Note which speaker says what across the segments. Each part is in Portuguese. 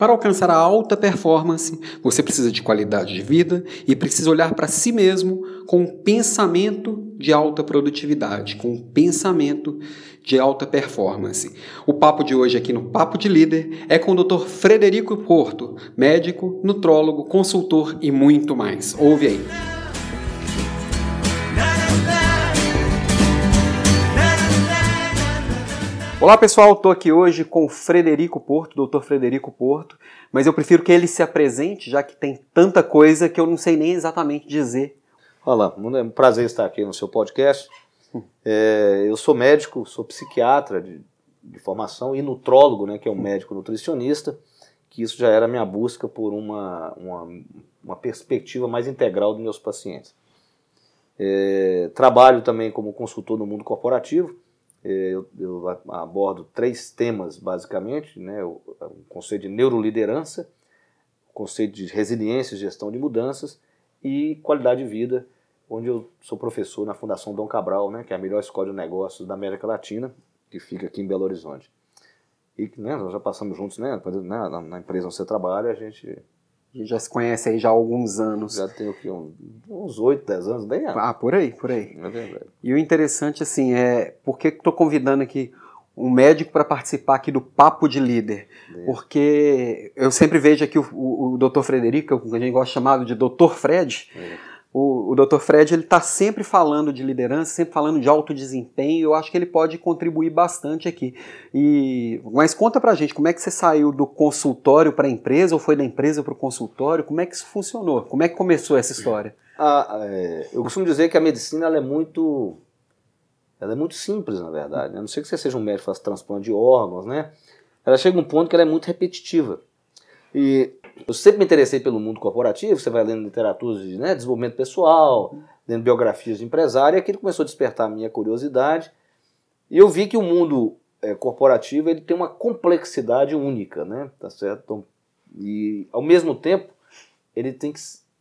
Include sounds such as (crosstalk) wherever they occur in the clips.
Speaker 1: Para alcançar a alta performance, você precisa de qualidade de vida e precisa olhar para si mesmo com um pensamento de alta produtividade, com um pensamento de alta performance. O papo de hoje aqui no Papo de Líder é com o Dr. Frederico Porto, médico, nutrólogo, consultor e muito mais. Ouve aí. Olá pessoal, estou aqui hoje com o Frederico Porto, doutor Frederico Porto, mas eu prefiro que ele se apresente, já que tem tanta coisa que eu não sei nem exatamente dizer.
Speaker 2: Olá, é um prazer estar aqui no seu podcast. É, eu sou médico, sou psiquiatra de, de, formação e nutrólogo, né, que é um médico nutricionista, que isso já era a minha busca por uma, uma, uma perspectiva mais integral dos meus pacientes. É, trabalho também como consultor no mundo corporativo, eu, eu, abordo três temas, basicamente, né? o, o conceito de neuroliderança, o conceito de resiliência e gestão de mudanças e qualidade de vida, onde eu sou professor na Fundação Dom Cabral, né? que é a melhor escola de negócios da América Latina, que fica aqui em Belo Horizonte. E né, nós já passamos juntos, né, na, na empresa onde você trabalha, a gente
Speaker 1: já se conhece aí já há alguns anos.
Speaker 2: Já tem aqui uns 8, 10 anos, bem
Speaker 1: Ah, por aí, por aí.
Speaker 2: É verdade.
Speaker 1: E o interessante, assim, é por que estou convidando aqui um médico para participar aqui do Papo de Líder? É. Porque eu sempre vejo aqui o, o, o Dr. Frederico, que a gente gosta de chamar de Dr. Fred, é o, o Dr. Fred ele está sempre falando de liderança, sempre falando de alto desempenho. Eu acho que ele pode contribuir bastante aqui. E mas conta pra gente como é que você saiu do consultório para a empresa ou foi da empresa para o consultório? Como é que isso funcionou? Como é que começou essa história?
Speaker 2: Ah, é, eu costumo dizer que a medicina é muito ela é muito simples, na verdade. A não ser que você seja um médico que faça transplante de órgãos, né? Ela chega a um ponto que ela é muito repetitiva. E eu sempre me interessei pelo mundo corporativo, você vai lendo literatura de né, desenvolvimento pessoal, lendo biografias de empresário, e aquilo começou a despertar a minha curiosidade. E eu vi que o mundo é, corporativo ele tem uma complexidade única, né? Tá certo? Então, e ao mesmo tempo ele tem que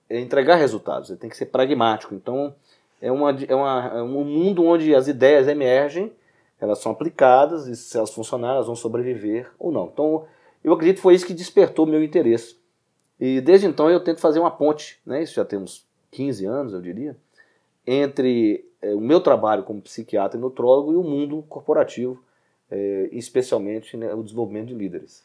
Speaker 2: é, entregar resultados, ele tem que ser pragmático. Então é, uma, é, uma, é um mundo onde as ideias emergem, elas são aplicadas e se elas funcionarem elas vão sobreviver ou não. Então eu acredito que foi isso que despertou meu interesse. E desde então eu tento fazer uma ponte, né, isso já temos 15 anos, eu diria, entre é, o meu trabalho como psiquiatra e nutrólogo e o mundo corporativo, é, especialmente né, o desenvolvimento de líderes.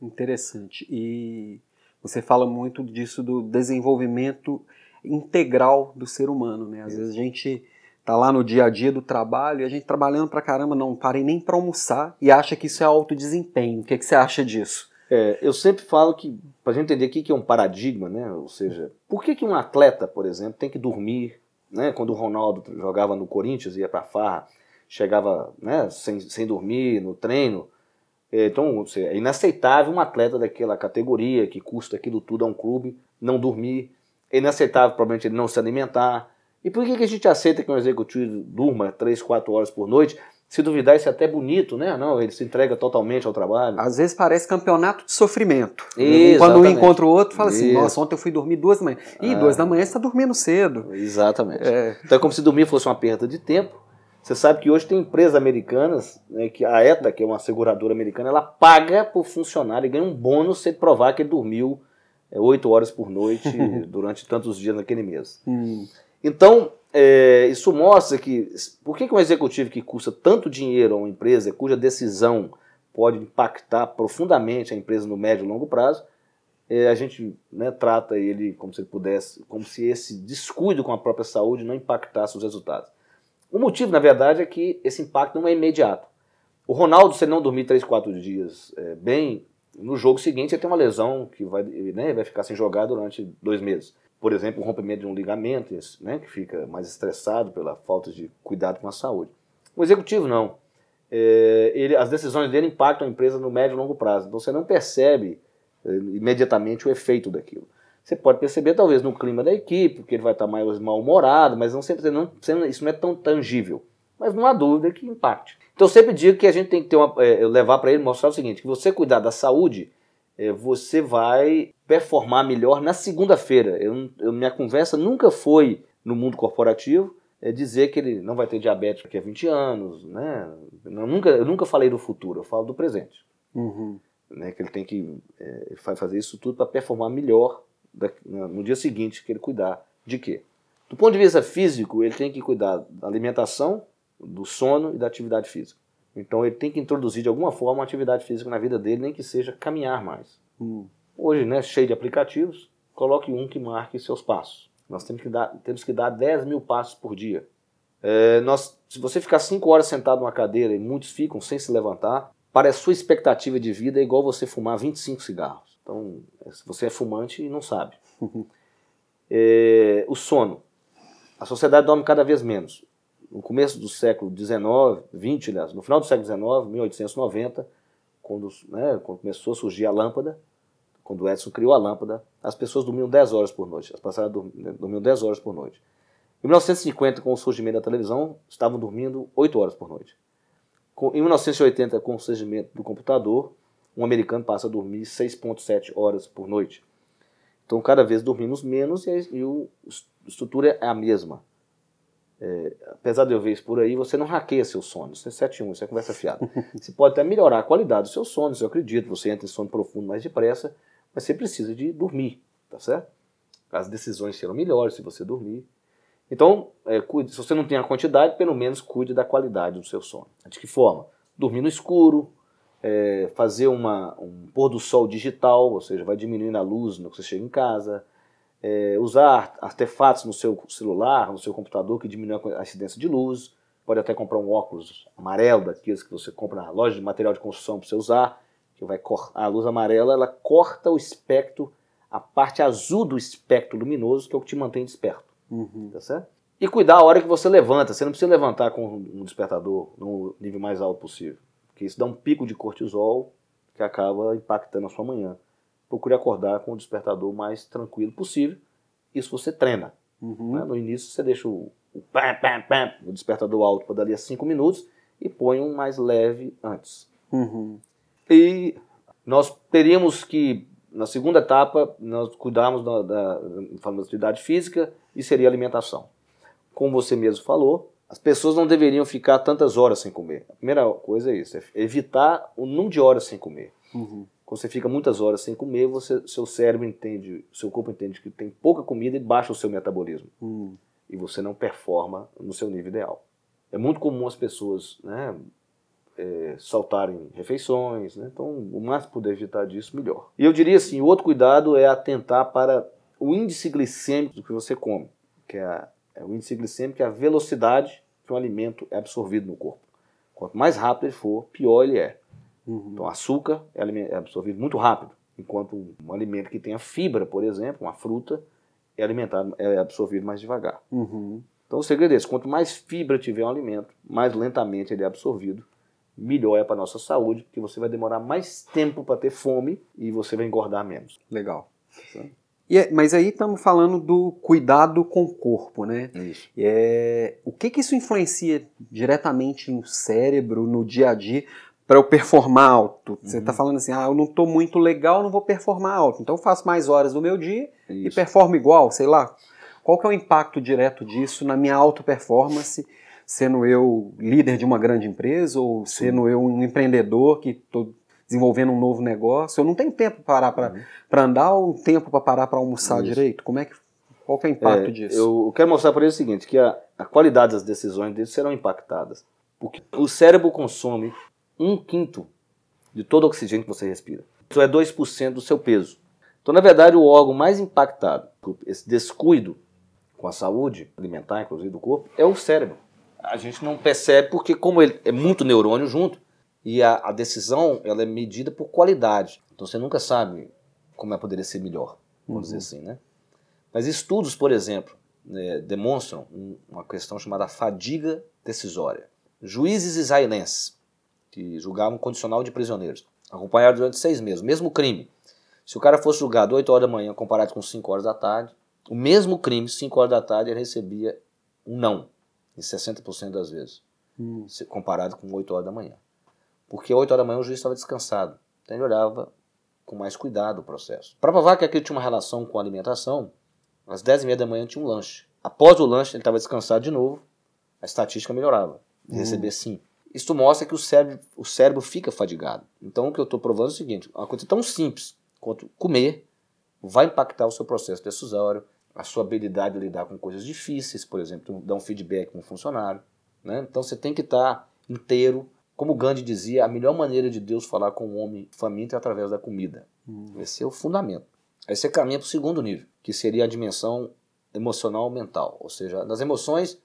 Speaker 1: Interessante. E você fala muito disso do desenvolvimento integral do ser humano, né? Às é. vezes a gente tá lá no dia a dia do trabalho e a gente trabalhando pra caramba, não parem nem para almoçar e acha que isso é alto desempenho. O que, que você acha disso?
Speaker 2: É, eu sempre falo que, para a gente entender o que é um paradigma, né? ou seja, por que, que um atleta, por exemplo, tem que dormir? Né? Quando o Ronaldo jogava no Corinthians, ia para farra, chegava né, sem, sem dormir no treino. É, então, é inaceitável um atleta daquela categoria que custa aquilo tudo a um clube não dormir. É inaceitável, provavelmente, ele não se alimentar. E por que, que a gente aceita que um executivo durma 3, 4 horas por noite se duvidar, isso é até bonito, né? Não, ele se entrega totalmente ao trabalho.
Speaker 1: Às vezes parece campeonato de sofrimento. Exatamente. Quando um encontra o outro, fala assim: Nossa, ontem eu fui dormir duas da manhã. Ih, é. duas da manhã você está dormindo cedo.
Speaker 2: Exatamente. É. Então é como se dormir fosse uma perda de tempo. Você sabe que hoje tem empresas americanas, né, que a ETA, que é uma seguradora americana, ela paga por funcionário e ganha um bônus se ele provar que ele dormiu é, oito horas por noite (laughs) durante tantos dias naquele mês. Hum. Então, é, isso mostra que por que, que um executivo que custa tanto dinheiro a uma empresa, cuja decisão pode impactar profundamente a empresa no médio e longo prazo, é, a gente né, trata ele como se ele pudesse, como se esse descuido com a própria saúde não impactasse os resultados. O motivo, na verdade, é que esse impacto não é imediato. O Ronaldo, se ele não dormir 3, 4 dias é, bem, no jogo seguinte ele tem uma lesão que vai, né, vai ficar sem jogar durante dois meses por exemplo, o rompimento de um ligamento, né, que fica mais estressado pela falta de cuidado com a saúde. O executivo não. É, ele, as decisões dele impactam a empresa no médio e longo prazo. Então você não percebe é, imediatamente o efeito daquilo. Você pode perceber talvez no clima da equipe, porque ele vai estar mais mal-humorado, mas não sempre não, isso não é tão tangível. Mas não há dúvida que impacte. Então eu sempre digo que a gente tem que uma, é, levar para ele mostrar o seguinte: que você cuidar da saúde você vai performar melhor na segunda-feira. Eu, eu, minha conversa nunca foi no mundo corporativo é dizer que ele não vai ter diabetes daqui a 20 anos. Né? Eu, nunca, eu nunca falei do futuro, eu falo do presente. Uhum. né, que ele tem que é, fazer isso tudo para performar melhor no dia seguinte que ele cuidar de quê? Do ponto de vista físico, ele tem que cuidar da alimentação, do sono e da atividade física. Então ele tem que introduzir de alguma forma uma atividade física na vida dele, nem que seja caminhar mais. Hum. Hoje, né, cheio de aplicativos, coloque um que marque seus passos. Nós temos que dar, temos que dar 10 mil passos por dia. É, nós, se você ficar 5 horas sentado numa cadeira, e muitos ficam sem se levantar, para a sua expectativa de vida é igual você fumar 25 cigarros. Então, você é fumante e não sabe. (laughs) é, o sono. A sociedade dorme cada vez menos. No começo do século XIX, XX, aliás, no final do século XIX, 1890, quando, né, quando começou a surgir a lâmpada, quando Edison criou a lâmpada, as pessoas dormiam 10 horas por noite. As passadas dormiam 10 horas por noite. Em 1950, com o surgimento da televisão, estavam dormindo 8 horas por noite. Em 1980, com o surgimento do computador, um americano passa a dormir 6,7 horas por noite. Então, cada vez dormimos menos e a estrutura é a mesma. É, apesar de eu ver isso por aí, você não hackeia seu sono. Isso é 7-1, isso é conversa fiada. (laughs) você pode até melhorar a qualidade do seu sono, eu acredito. Você entra em sono profundo mais depressa, mas você precisa de dormir, tá certo? As decisões serão melhores se você dormir. Então, é, cuide, se você não tem a quantidade, pelo menos cuide da qualidade do seu sono. De que forma? Dormir no escuro, é, fazer uma, um pôr do sol digital, ou seja, vai diminuindo a luz no que você chega em casa, é, usar artefatos no seu celular, no seu computador que diminuem a incidência de luz, pode até comprar um óculos amarelo, daqueles que você compra na loja de material de construção para você usar, que vai cortar a luz amarela, ela corta o espectro, a parte azul do espectro luminoso, que é o que te mantém desperto. Uhum. Tá certo? E cuidar a hora que você levanta. Você não precisa levantar com um despertador no nível mais alto possível. Porque isso dá um pico de cortisol que acaba impactando a sua manhã. Procure acordar com o despertador mais tranquilo possível. Isso você treina. Uhum. Né? No início você deixa o, o, pam, pam, pam, o despertador alto para dali a 5 minutos e põe um mais leve antes. Uhum. E nós teríamos que, na segunda etapa, nós cuidarmos da, da, da atividade física e seria alimentação. Como você mesmo falou, as pessoas não deveriam ficar tantas horas sem comer. A primeira coisa é isso, é evitar o número de horas sem comer. Uhum. Quando você fica muitas horas sem comer, você, seu cérebro entende, seu corpo entende que tem pouca comida e baixa o seu metabolismo. Uhum. E você não performa no seu nível ideal. É muito comum as pessoas né, é, saltarem refeições, né? então o máximo puder evitar disso, melhor. E eu diria assim, o outro cuidado é atentar para o índice glicêmico do que você come, que é, a, é o índice glicêmico, é a velocidade que um alimento é absorvido no corpo. Quanto mais rápido ele for, pior ele é. Uhum. Então, açúcar é, é absorvido muito rápido, enquanto um alimento que tenha fibra, por exemplo, uma fruta, é alimentado, é absorvido mais devagar. Uhum. Então, o segredo é esse: quanto mais fibra tiver um alimento, mais lentamente ele é absorvido, melhor é para a nossa saúde, porque você vai demorar mais tempo para ter fome e você vai engordar menos.
Speaker 1: Legal. É, mas aí estamos falando do cuidado com o corpo, né? Isso. É, o que, que isso influencia diretamente no cérebro, no dia a dia, para eu performar alto? Você está uhum. falando assim, ah, eu não estou muito legal, não vou performar alto. Então eu faço mais horas do meu dia Isso. e performo igual, sei lá. Qual que é o impacto direto disso na minha auto performance? Sendo eu líder de uma grande empresa ou Sim. sendo eu um empreendedor que estou desenvolvendo um novo negócio. Eu não tenho tempo para parar para uhum. andar ou tempo para parar para almoçar Isso. direito. Como é que qual que é o impacto
Speaker 2: é,
Speaker 1: disso?
Speaker 2: Eu quero mostrar para ele o seguinte, que a, a qualidade das decisões dele serão impactadas. Porque o cérebro consome um quinto de todo o oxigênio que você respira. Isso é 2% do seu peso. Então, na verdade, o órgão mais impactado por esse descuido com a saúde alimentar, inclusive do corpo, é o cérebro. A gente não percebe porque, como ele é muito neurônio junto, e a, a, decisão ela é medida por qualidade. Então você nunca sabe como ela poderia ser melhor, vamos uhum. dizer assim, né? Mas estudos, por exemplo, né, demonstram um, uma questão chamada fadiga decisória. Juízes israelenses que julgavam condicional de prisioneiros, acompanhado durante seis meses, mesmo crime. Se o cara fosse julgado 8 horas da manhã comparado com 5 horas da tarde, o mesmo crime, 5 horas da tarde, ele recebia um não, em 60% das vezes, hum. comparado com 8 horas da manhã. Porque 8 horas da manhã o juiz estava descansado, então ele olhava com mais cuidado o processo. Para provar que aquilo tinha uma relação com a alimentação, às 10 e meia da manhã tinha um lanche. Após o lanche, ele estava descansado de novo, a estatística melhorava. Ele hum. recebia 5. Isto mostra que o cérebro, o cérebro fica fadigado. Então, o que eu estou provando é o seguinte: uma coisa tão simples quanto comer vai impactar o seu processo decisório, a sua habilidade de lidar com coisas difíceis, por exemplo, dar um feedback com um funcionário. Né? Então, você tem que estar tá inteiro. Como Gandhi dizia, a melhor maneira de Deus falar com o homem faminto é através da comida. Uhum. Esse é o fundamento. Aí você caminha para o segundo nível, que seria a dimensão emocional mental. Ou seja, nas emoções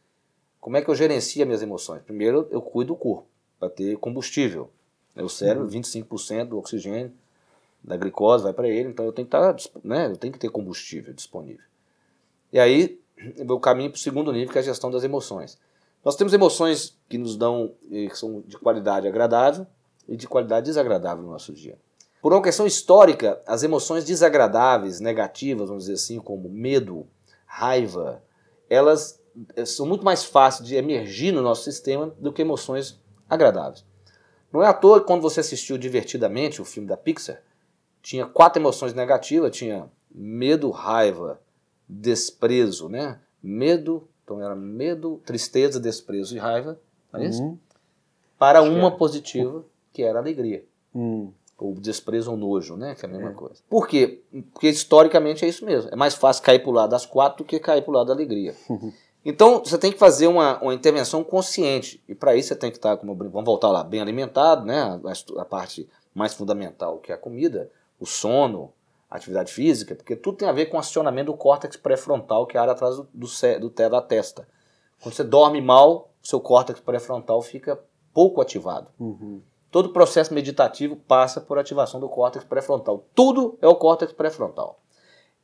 Speaker 2: como é que eu gerencio minhas emoções? Primeiro, eu cuido do corpo, para ter combustível. O cérebro, uhum. 25% do oxigênio, da glicose vai para ele, então eu tenho que estar, tá, né, eu tenho que ter combustível disponível. E aí eu caminho para o segundo nível, que é a gestão das emoções. Nós temos emoções que nos dão, eh, que são de qualidade agradável e de qualidade desagradável no nosso dia. Por uma questão histórica, as emoções desagradáveis, negativas, vamos dizer assim, como medo, raiva, elas são muito mais fáceis de emergir no nosso sistema do que emoções agradáveis. Não é à toa que quando você assistiu divertidamente o filme da Pixar, tinha quatro emoções negativas, tinha medo, raiva, desprezo, né? Medo, então era medo, tristeza, desprezo e raiva, não é isso? Uhum. Para uma é. positiva, que era alegria. Uhum. Ou desprezo ou nojo, né? Que é a mesma é. coisa. Por quê? Porque historicamente é isso mesmo. É mais fácil cair para o lado das quatro do que cair para o lado da alegria. (laughs) Então você tem que fazer uma, uma intervenção consciente. E para isso você tem que estar, como vamos voltar lá, bem alimentado, né? A, a parte mais fundamental que é a comida o sono, a atividade física, porque tudo tem a ver com o acionamento do córtex pré-frontal, que é a área atrás do, do, do da testa. Quando você dorme mal, seu córtex pré-frontal fica pouco ativado. Uhum. Todo processo meditativo passa por ativação do córtex pré-frontal. Tudo é o córtex pré-frontal.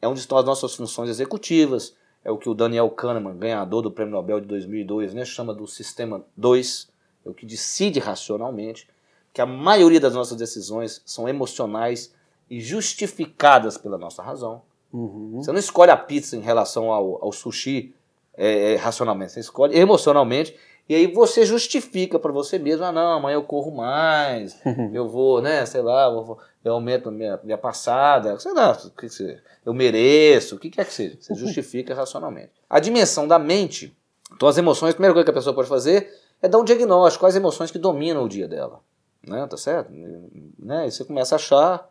Speaker 2: É onde estão as nossas funções executivas, é o que o Daniel Kahneman, ganhador do Prêmio Nobel de 2002, né, chama do sistema 2, é o que decide racionalmente, que a maioria das nossas decisões são emocionais e justificadas pela nossa razão. Uhum. Você não escolhe a pizza em relação ao, ao sushi é, é, racionalmente, você escolhe emocionalmente e aí você justifica para você mesmo, ah não, amanhã eu corro mais, (laughs) eu vou, né, sei lá, eu, vou, eu aumento minha, minha passada, sei lá, eu mereço, o que quer que seja, você (laughs) justifica racionalmente. A dimensão da mente, então as emoções, a primeira coisa que a pessoa pode fazer é dar um diagnóstico, quais emoções que dominam o dia dela, né, tá certo? Né, e você começa a achar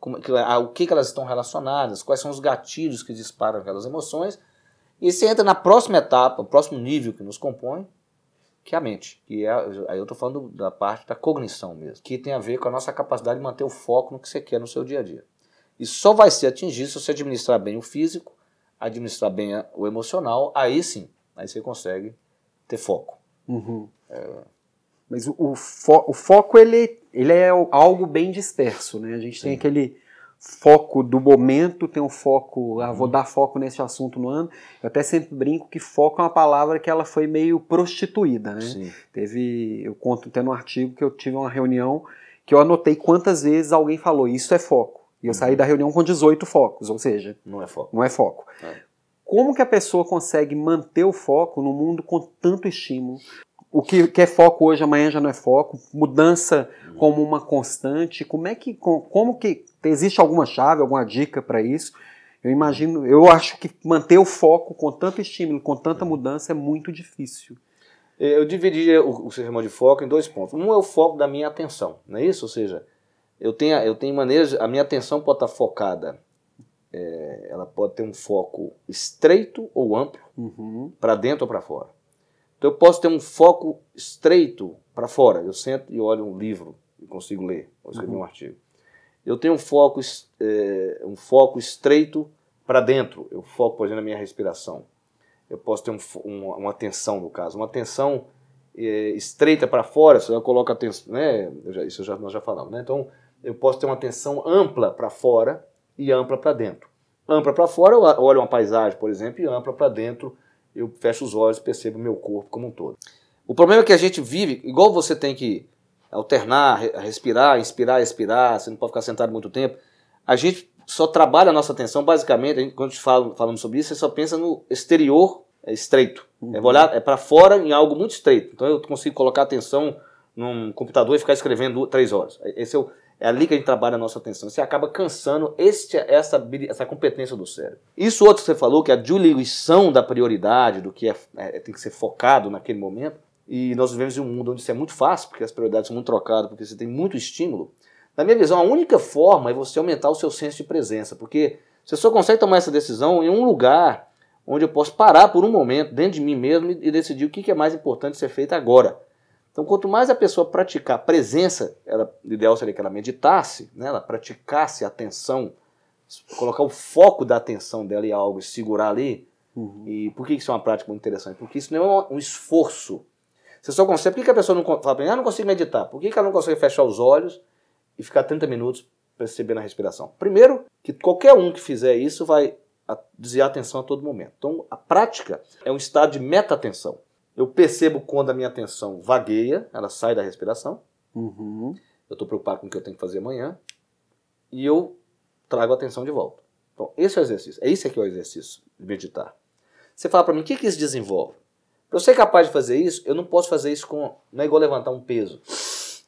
Speaker 2: como, a, o que, que elas estão relacionadas, quais são os gatilhos que disparam aquelas emoções, e você entra na próxima etapa, o próximo nível que nos compõe, que é a mente. E é, aí eu estou falando da parte da cognição mesmo, que tem a ver com a nossa capacidade de manter o foco no que você quer no seu dia a dia. E só vai ser atingido se você administrar bem o físico, administrar bem o emocional, aí sim, aí você consegue ter foco.
Speaker 1: Uhum. É... Mas o, o, fo o foco ele ele é algo bem disperso, né? A gente Sim. tem aquele foco do momento, tem um foco, ah, vou uhum. dar foco nesse assunto no ano. Eu até sempre brinco que foco é uma palavra que ela foi meio prostituída, né? Sim. Teve, eu conto até no artigo que eu tive uma reunião que eu anotei quantas vezes alguém falou isso é foco. E eu uhum. saí da reunião com 18 focos, ou seja,
Speaker 2: não é foco.
Speaker 1: Não é foco. É. Como que a pessoa consegue manter o foco no mundo com tanto estímulo, o que, que, é foco hoje, amanhã já não é foco, mudança como uma constante. Como é que, como que existe alguma chave, alguma dica para isso? Eu imagino, eu acho que manter o foco com tanto estímulo, com tanta mudança é muito difícil.
Speaker 2: Eu dividiria o, o sistema de foco em dois pontos. Um é o foco da minha atenção, não é isso? Ou seja, eu tenho, eu tenho maneiras, a minha atenção pode estar focada, é, ela pode ter um foco estreito ou amplo, uhum. para dentro ou para fora. Então eu posso ter um foco estreito para fora. Eu sento e olho um livro e consigo ler, ou escrever uhum. um artigo. Eu tenho um foco, é, um foco estreito para dentro. Eu foco, por exemplo, na minha respiração. Eu posso ter um, um, uma atenção, no caso. Uma atenção é, estreita para fora, se eu coloco atenção, né? Já, isso já, nós já falamos, né? Então, eu posso ter uma atenção ampla para fora e ampla para dentro. Ampla para fora, eu olho uma paisagem, por exemplo, e ampla para dentro, eu fecho os olhos e percebo o meu corpo como um todo. O problema é que a gente vive, igual você tem que alternar, respirar, inspirar, expirar, você não pode ficar sentado muito tempo. A gente só trabalha a nossa atenção, basicamente, a gente, quando a gente fala, falamos sobre isso, você só pensa no exterior é estreito. Uhum. É olhar é para fora em algo muito estreito. Então eu consigo colocar atenção num computador e ficar escrevendo três horas. Esse é o, é ali que a gente trabalha a nossa atenção. Você acaba cansando este, essa, essa competência do cérebro. Isso outro que você falou, que é a diluição da prioridade, do que é, é, tem que ser focado naquele momento, e nós vivemos em um mundo onde isso é muito fácil, porque as prioridades são muito trocadas, porque você tem muito estímulo. Na minha visão, a única forma é você aumentar o seu senso de presença, porque você só consegue tomar essa decisão em um lugar onde eu posso parar por um momento dentro de mim mesmo e decidir o que é mais importante ser feito agora. Então, quanto mais a pessoa praticar a presença, ela, o ideal seria que ela meditasse, né, ela praticasse a atenção, colocar o foco da atenção dela em algo e segurar ali. Uhum. E por que isso é uma prática muito interessante? Porque isso não é um esforço você só consegue. Por que, a pessoa não fala para mim, ah, não consigo meditar? Por que, que ela não consegue fechar os olhos e ficar 30 minutos percebendo a respiração? Primeiro, que qualquer um que fizer isso vai desviar a atenção a todo momento. Então, a prática é um estado de meta-atenção. Eu percebo quando a minha atenção vagueia, ela sai da respiração. Uhum. Eu estou preocupado com o que eu tenho que fazer amanhã. E eu trago a atenção de volta. Então, esse é o exercício. É isso que é o exercício de meditar. Você fala para mim, o que, que isso desenvolve? Para eu ser capaz de fazer isso, eu não posso fazer isso com. Não é igual levantar um peso.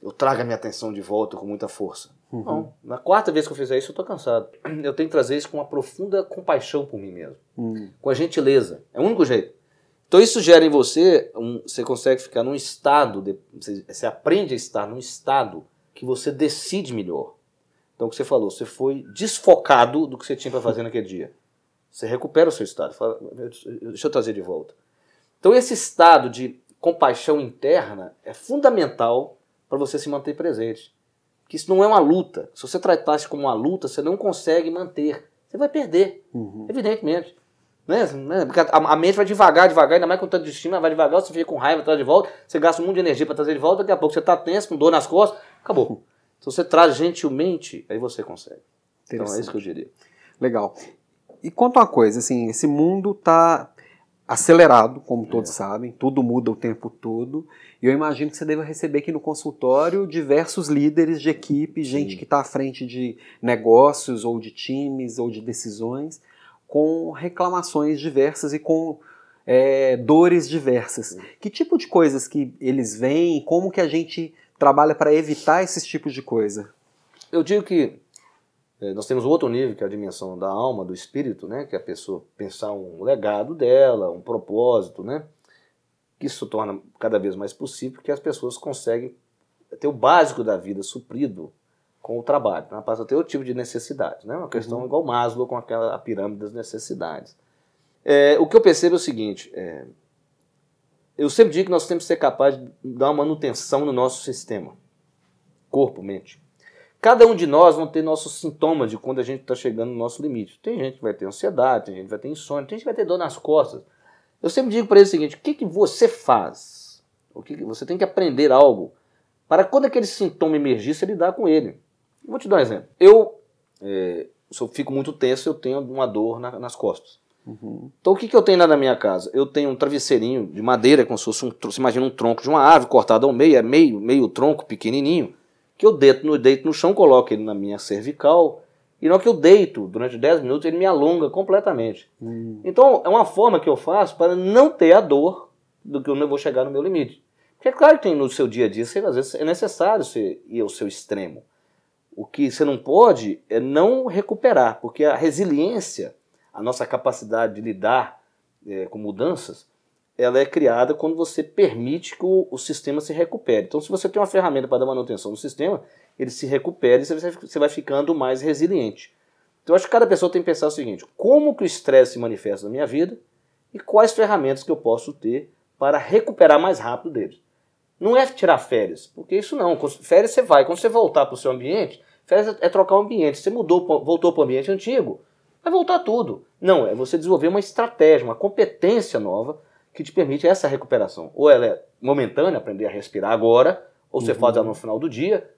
Speaker 2: Eu trago a minha atenção de volta com muita força. Uhum. Não. Na quarta vez que eu fizer isso, eu estou cansado. Eu tenho que trazer isso com uma profunda compaixão por mim mesmo. Uhum. Com a gentileza. É o único jeito. Então isso gera em você, um, você consegue ficar num estado, de, você, você aprende a estar num estado que você decide melhor. Então o que você falou, você foi desfocado do que você tinha para fazer (laughs) naquele dia. Você recupera o seu estado. Fala, deixa eu trazer de volta. Então, esse estado de compaixão interna é fundamental para você se manter presente. Que isso não é uma luta. Se você tratar isso como uma luta, você não consegue manter. Você vai perder, uhum. evidentemente. Né? né? Porque a, mente vai devagar, devagar, ainda mais com tanto de estima, vai devagar, você fica com raiva, traz de volta, você gasta um monte de energia para trazer de volta, daqui a pouco você está tenso, com dor nas costas, acabou. (laughs) Se você traz gentilmente, aí você consegue. Então é isso que eu diria.
Speaker 1: Legal. E quanto a uma coisa, assim, esse mundo está acelerado, como todos é. sabem, tudo muda o tempo todo. E eu imagino que você deva receber aqui no consultório diversos líderes de equipe, gente que está à frente de negócios, ou de times, ou de decisões, com reclamações diversas e com é, dores diversas. Que tipo de coisas que eles veem? Como que a gente trabalha para evitar esses tipos de coisa?
Speaker 2: Eu digo que é, nós temos outro nível, que é a dimensão da alma, do espírito, né? que é a pessoa pensar um legado dela, um propósito, né? que isso torna cada vez mais possível, porque as pessoas conseguem ter o básico da vida suprido com o trabalho, né? passa a ter outro tipo de necessidade, né? uma questão uhum. igual Maslow com aquela pirâmide das necessidades. É, o que eu percebo é o seguinte, é, eu sempre digo que nós temos que ser capazes de dar uma manutenção no nosso sistema, corpo, mente. Cada um de nós vão ter nossos sintomas de quando a gente está chegando no nosso limite. Tem gente que vai ter ansiedade, tem gente que vai ter insônia, tem gente que vai ter dor nas costas. Eu sempre digo para eles o seguinte: o que, que você faz? O que, que você tem que aprender algo para quando aquele sintoma emergir, você lidar com ele. Vou te dar um exemplo. Eu, é, se eu fico muito tenso, eu tenho uma dor na, nas costas. Uhum. Então o que, que eu tenho lá na minha casa? Eu tenho um travesseirinho de madeira, como se fosse um, você imagina um tronco de uma árvore cortado ao meio, é meio, meio tronco pequenininho que eu deito no, deito no chão, coloco ele na minha cervical, e na hora que eu deito, durante 10 minutos, ele me alonga completamente. Hum. Então, é uma forma que eu faço para não ter a dor do que eu não vou chegar no meu limite. Porque é claro que tem no seu dia a dia, você, às vezes é necessário você ir ao seu extremo. O que você não pode é não recuperar, porque a resiliência, a nossa capacidade de lidar é, com mudanças, ela é criada quando você permite que o, o, sistema se recupere. Então, se você tem uma ferramenta para dar manutenção no sistema, ele se recupera e você, você vai ficando mais resiliente. Então, acho que cada pessoa tem que pensar o seguinte: como que o estresse se manifesta na minha vida e quais ferramentas que eu posso ter para recuperar mais rápido deles. Não é tirar férias, porque isso não. Férias você vai, quando você voltar para o seu ambiente, férias é trocar o ambiente. Você mudou, voltou para o ambiente antigo, vai voltar tudo. Não, é você desenvolver uma estratégia, uma competência nova que te permite essa recuperação. Ou ela é momentânea, aprender a respirar agora, ou você faz ela no final do dia.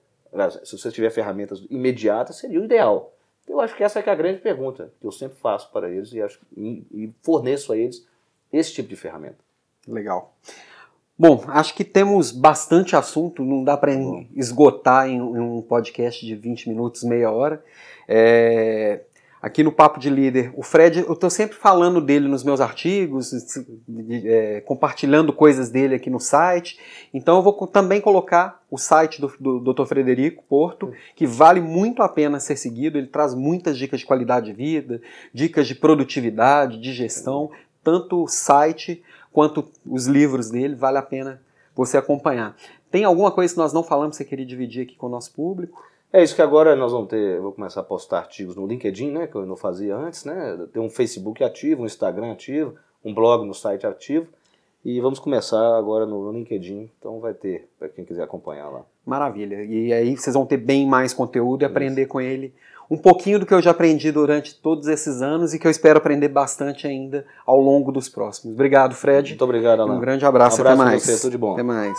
Speaker 2: Se você tiver ferramentas imediatas, seria o ideal. Eu acho que essa é, é a grande pergunta que eu sempre faço para eles e, acho, e, e forneço a eles esse tipo de ferramenta.
Speaker 1: Legal. Bom, acho que temos bastante assunto, não dá para esgotar em, em, um podcast de 20 minutos, meia hora. É, aqui no Papo de Líder. O Fred, eu estou sempre falando dele nos meus artigos, é, compartilhando coisas dele aqui no site. Então eu vou também colocar o site do, do Dr. Frederico Porto, que vale muito a pena ser seguido. Ele traz muitas dicas de qualidade de vida, dicas de produtividade, de gestão. Tanto o site quanto os livros dele, vale a pena você acompanhar. Tem alguma coisa que nós não falamos que você queria dividir aqui com o nosso público?
Speaker 2: É isso que agora nós vamos ter, vou começar a postar artigos no LinkedIn, né, que eu não fazia antes, né? Tem um Facebook ativo, um Instagram ativo, um blog no site ativo. E vamos começar agora no LinkedIn, então vai ter para quem quiser acompanhar lá.
Speaker 1: Maravilha. E aí vocês vão ter bem mais conteúdo e aprender isso. com ele um pouquinho do que eu já aprendi durante todos esses anos e que eu espero aprender bastante ainda ao longo dos próximos. Obrigado, Fred.
Speaker 2: Muito obrigado, Alan.
Speaker 1: Um grande abraço,
Speaker 2: um abraço
Speaker 1: até mais.
Speaker 2: Você, tudo de bom.
Speaker 1: Até mais.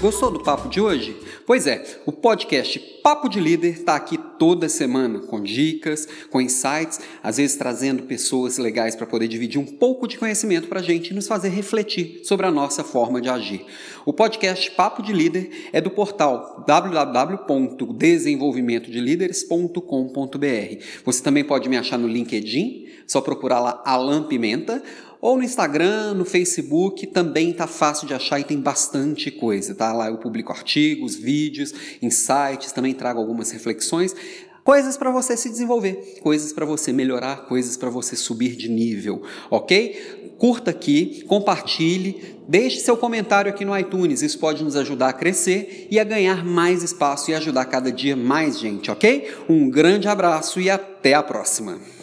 Speaker 1: Gostou do papo de hoje? Pois é, o podcast Papo de Líder está aqui toda semana com dicas, com insights, às vezes trazendo pessoas legais para poder dividir um pouco de conhecimento para a gente e nos fazer refletir sobre a nossa forma de agir. O podcast Papo de Líder é do portal www.desenvolvimentodelideres.com.br. Você também pode me achar no LinkedIn, só procurar lá Alan Pimenta ou no Instagram, no Facebook, também tá fácil de achar e tem bastante coisa, tá? Lá eu publico artigos, vídeos, insights, também trago algumas reflexões. Coisas para você se desenvolver, coisas para você melhorar, coisas para você subir de nível, ok? Curta aqui, compartilhe, deixe seu comentário aqui no iTunes, isso pode nos ajudar a crescer e a ganhar mais espaço e ajudar cada dia mais gente, ok? Um grande abraço e até a próxima!